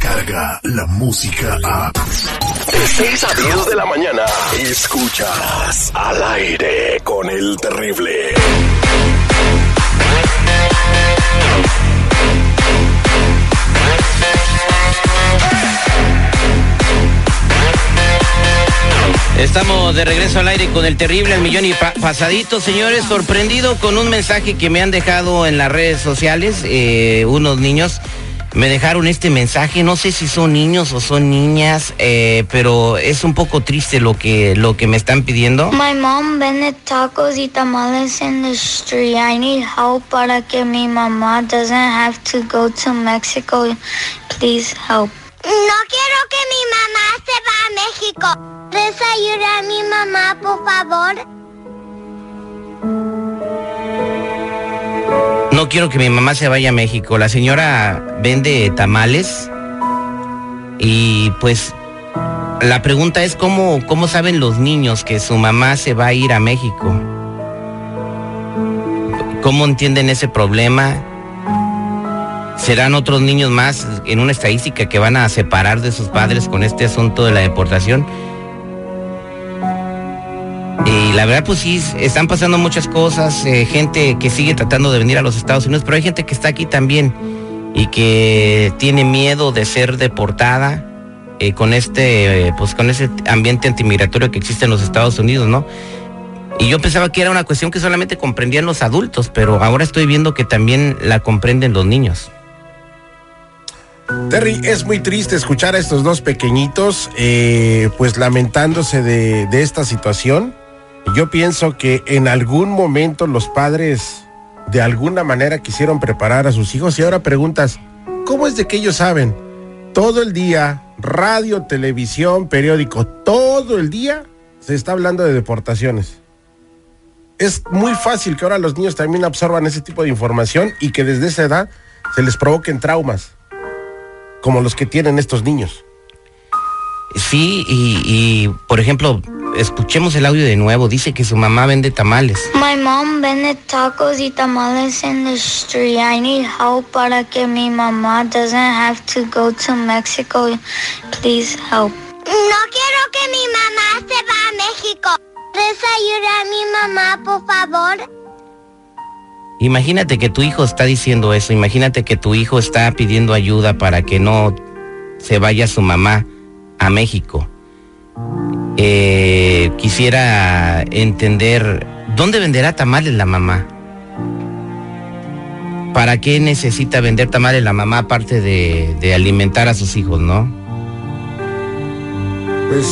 llega la música a... De 6 a 10 de la mañana, escuchas al aire con el terrible. Estamos de regreso al aire con el terrible al millón y pasadito, señores, sorprendido con un mensaje que me han dejado en las redes sociales, eh, unos niños me dejaron este mensaje, no sé si son niños o son niñas, eh, pero es un poco triste lo que, lo que me están pidiendo. My mom vende tacos y tamales in the street. I need help para que mi mamá doesn't have to go to Mexico. Please help. No quiero que mi mamá se va a México. ¿Puedes ayudar a mi mamá, por favor? Quiero que mi mamá se vaya a México. La señora vende tamales y pues la pregunta es cómo, cómo saben los niños que su mamá se va a ir a México. ¿Cómo entienden ese problema? serán otros niños más en una estadística que van a separar de sus padres con este asunto de la deportación. Y la verdad, pues sí, están pasando muchas cosas, eh, gente que sigue tratando de venir a los Estados Unidos, pero hay gente que está aquí también y que tiene miedo de ser deportada eh, con este, pues con ese ambiente antimigratorio que existe en los Estados Unidos, ¿no? Y yo pensaba que era una cuestión que solamente comprendían los adultos, pero ahora estoy viendo que también la comprenden los niños. Terry, es muy triste escuchar a estos dos pequeñitos, eh, pues lamentándose de, de esta situación. Yo pienso que en algún momento los padres de alguna manera quisieron preparar a sus hijos y ahora preguntas, ¿cómo es de que ellos saben? Todo el día, radio, televisión, periódico, todo el día se está hablando de deportaciones. Es muy fácil que ahora los niños también absorban ese tipo de información y que desde esa edad se les provoquen traumas como los que tienen estos niños. Sí, y, por ejemplo, escuchemos el audio de nuevo. Dice que su mamá vende tamales. My mom vende tacos y tamales in the street. I need help para que mi mamá doesn't have to go to Mexico. Please help. No quiero que mi mamá se va a México. ¿Puedes ayudar a mi mamá, por favor? Imagínate que tu hijo está diciendo eso, imagínate que tu hijo está pidiendo ayuda para que no se vaya su mamá a México. Eh, quisiera entender, ¿dónde venderá tamales la mamá? ¿Para qué necesita vender tamales la mamá aparte de, alimentar a sus hijos, no? Pues,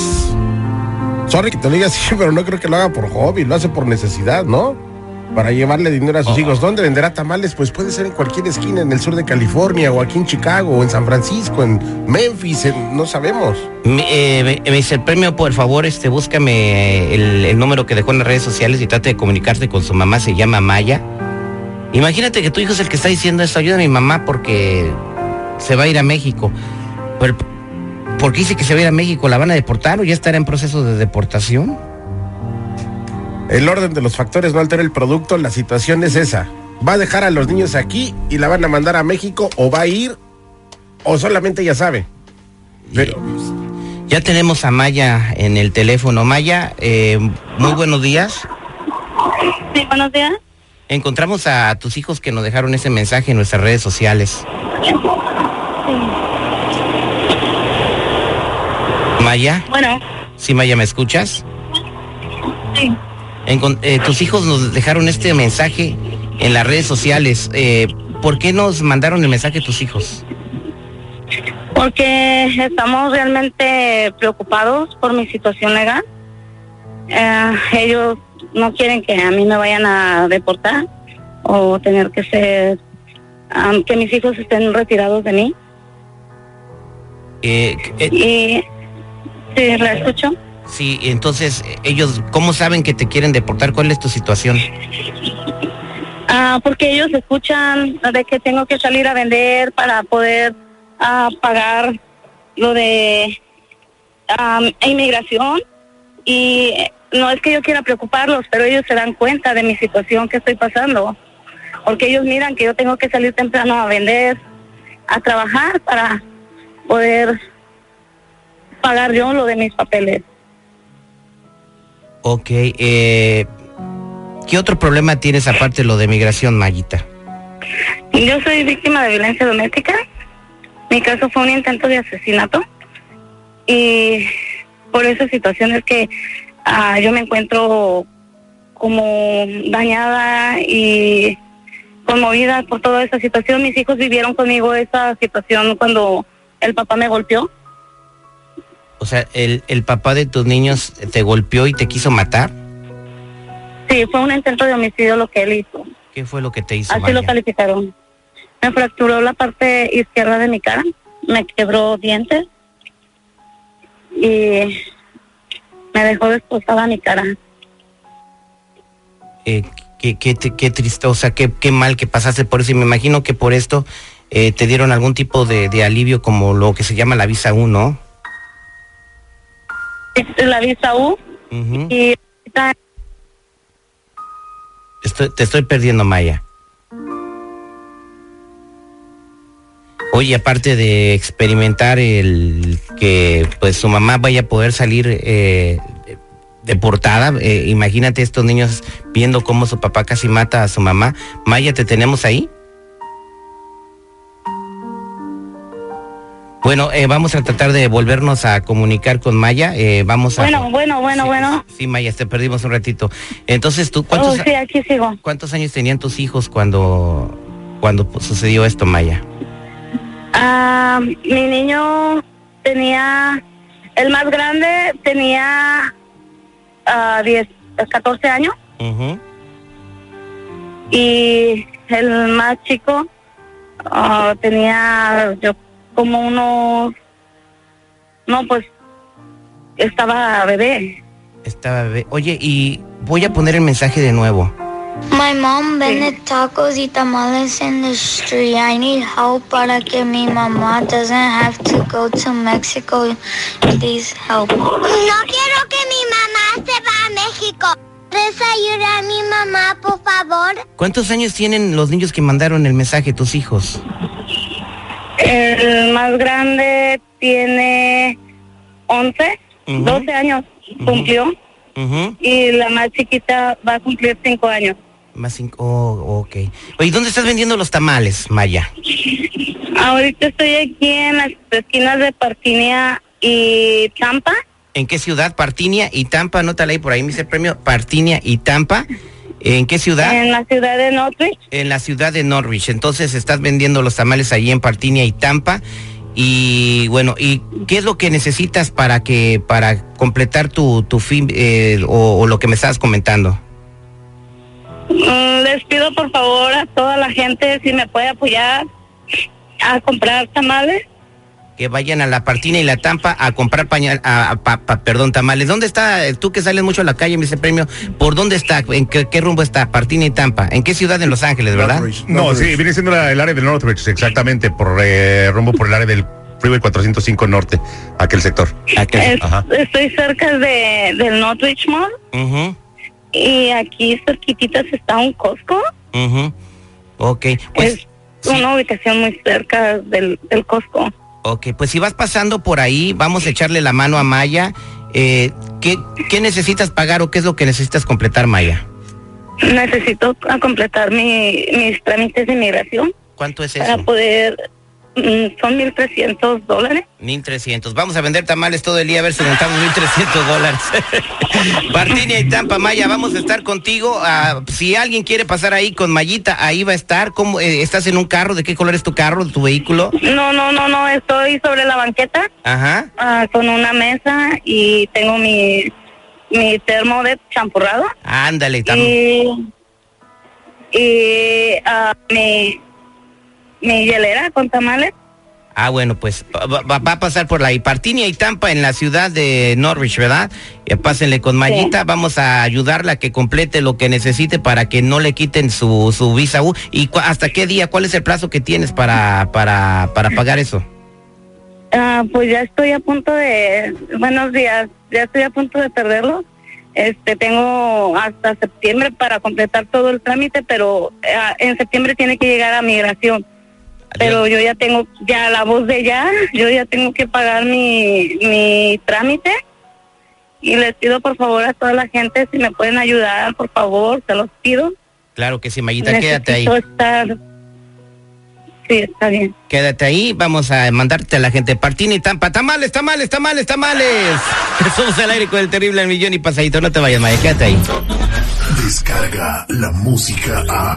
sorry que te lo diga así, pero no creo que lo haga por hobby, lo hace por necesidad, ¿no? Para llevarle dinero a sus hijos. ¿Dónde venderá tamales? Pues puede ser en cualquier esquina, en el sur de California, o aquí en Chicago, o en San Francisco, en Memphis, no sabemos. Eh, me, dice el premio, por favor, este, búscame el, número que dejó en las redes sociales y trate de comunicarte con su mamá, se llama Maya. Imagínate que tu hijo es el que está diciendo esto, ayuda a mi mamá porque se va a ir a México. Pero, ¿Por qué dice que se va a ir a México? ¿La van a deportar o ya estará en proceso de deportación? El orden de los factores no altera el producto, la situación es esa. ¿Va a dejar a los niños aquí y la van a mandar a México o va a ir o solamente ya sabe? Pero... Ya tenemos a Maya en el teléfono. Maya, eh, muy buenos días. Sí, buenos días. Encontramos a tus hijos que nos dejaron ese mensaje en nuestras redes sociales. Sí. Maya. Bueno. Sí, Maya, ¿me escuchas? Sí. Eh, tus hijos nos dejaron este mensaje en las redes sociales. Eh, ¿Por qué nos mandaron el mensaje tus hijos? Porque estamos realmente preocupados por mi situación legal. Eh, ellos no quieren que a mí me vayan a deportar o tener que ser, que mis hijos estén retirados de mí. y, sí, la escucho. Sí, entonces ellos, ¿cómo saben que te quieren deportar? ¿Cuál es tu situación? Ah, porque ellos escuchan de que tengo que salir a vender para poder ah, pagar lo de inmigración y no es que yo quiera preocuparlos, pero ellos se dan cuenta de mi situación que estoy pasando, porque ellos miran que yo tengo que salir temprano a vender, a trabajar para poder pagar yo lo de mis papeles. Ok, eh, ¿qué otro problema tienes aparte de lo de migración, Mayita? Yo soy víctima de violencia doméstica. Mi caso fue un intento de asesinato. Y por esa situación es que ah, yo me encuentro como dañada y conmovida por toda esa situación. Mis hijos vivieron conmigo esa situación cuando el papá me golpeó. O sea, el, el papá de tus niños te golpeó y te quiso matar. Sí, fue un intento de homicidio lo que él hizo. ¿Qué fue lo que te hizo? Así Maya? lo calificaron. Me fracturó la parte izquierda de mi cara, me quebró dientes y me dejó destrozada mi cara. Eh, qué, qué, qué triste, o sea, qué, qué mal que pasaste por eso. Y me imagino que por esto eh, te dieron algún tipo de, de alivio como lo que se llama la visa U, ¿no? Es La visa U y Estoy- te estoy perdiendo, Maya. Oye, aparte de experimentar el que pues su mamá vaya a poder salir eh, deportada, eh, imagínate estos niños viendo cómo su papá casi mata a su mamá. Maya, ¿te tenemos ahí? Bueno, eh, vamos a tratar de volvernos a comunicar con Maya. eh, vamos a... Bueno, bueno, bueno, Sí, bueno. Sí, Maya, te perdimos un ratito. Entonces, ¿tú Oh, cuántos, sí, aquí sigo. ¿Cuántos años tenían tus hijos cuando, cuando sucedió esto, Maya? Ah, mi niño tenía, el más grande tenía ah, 10, 14 años y el más chico ah, tenía yo como unos, no pues estaba bebé. Estaba bebé. Oye, y voy a poner el mensaje de nuevo. My mom vende tacos y tamales in the street. I need help para que mi mamá doesn't have to go to Mexico. Please help. No quiero que mi mamá se va a México. ¿Puedes ayudar a mi mamá, por favor? ¿Cuántos años tienen los niños que mandaron el mensaje, tus hijos? El más grande tiene 11, Ujú. 12 años cumplió y la más chiquita va a cumplir 5 años. Más cinco. Oh, ok. Oye, ¿dónde estás vendiendo los tamales, Maya? Ahorita estoy aquí en las esquinas de Partinia y Tampa. ¿En qué ciudad? Partinia y Tampa. Anótala ahí por ahí, me dice el premio. Partinia y Tampa. ¿En qué ciudad? En la ciudad de Northridge. En la ciudad de Norwich. Entonces estás vendiendo los tamales allí en Partinia y Tampa. Y bueno, ¿y qué es lo que necesitas para que para completar tu, tu fin eh, o, o lo que me estabas comentando? Mm, Les pido por favor a toda la gente si me puede apoyar a comprar tamales. Que vayan a la Partinia y la Tampa a comprar pañal, a, a- pa- pa- perdón, tamales. ¿Dónde está? eh, Tú que sales mucho a la calle, me dice el premio. ¿Por dónde está? ¿En qué, qué rumbo está? Partinia y Tampa. ¿En qué ciudad? En Los Ángeles, ¿verdad? Northridge, No, sí, viene siendo la- el área de Northridge, exactamente, por eh, rumbo por el área del Freeway 405 Norte, aquel sector. Aquel- Es- Ajá. estoy cerca de, del Northridge Mall y aquí cerquititas está un Costco. ujú. Ok, pues... es sí. una ubicación muy cerca del, del Costco. Ok, pues si vas pasando por ahí, vamos a echarle la mano a Maya. Eh, ¿qué, qué necesitas pagar o qué es lo que necesitas completar, Maya? Necesito completar mi, mis trámites de inmigración ¿Cuánto es para eso? poder... mm, son 1.300 dólares. 1300. Vamos a vender tamales todo el día a ver si juntamos 1300 dólares. Partinia y Tampa, Maya, vamos a estar contigo. Ah, si alguien quiere pasar ahí con Mayita, ahí va a estar. ¿Cómo, eh, ¿Estás en un carro? ¿De qué color es tu carro, tu vehículo? No, no, no, no, estoy sobre la banqueta Ajá. ah, con una mesa y tengo mi, mi termo de champurrado Ándale, y, y mi, mi hielera con tamales. Ah, bueno, pues va, va- va a pasar por la Partinia y Tampa en la ciudad de Norwich, ¿verdad? Pásenle con Mayita, vamos a ayudarla a que complete lo que necesite para que no le quiten su, su visa U. ¿Y cu- hasta qué día? ¿Cuál es el plazo que tienes para, para, para pagar eso? Ah, pues ya estoy a punto de, buenos días, ya estoy a punto de perderlo. Este, tengo hasta septiembre para completar todo el trámite, pero ah, en septiembre tiene que llegar a migración. Pero yo ya tengo ya la voz de ella, yo ya tengo que pagar mi, mi trámite y les pido por favor a toda la gente si me pueden ayudar, por favor, se los pido. Claro que sí, Mayita, quédate ahí. Estar- Sí, está bien. Quédate ahí, vamos a mandarte a la gente. Partina y Tampa. Tamales, tamales, tamales, tamales. Somos al aire con el terrible al millón y pasadito. No te vayas, Maya, quédate ahí. Descarga la música a.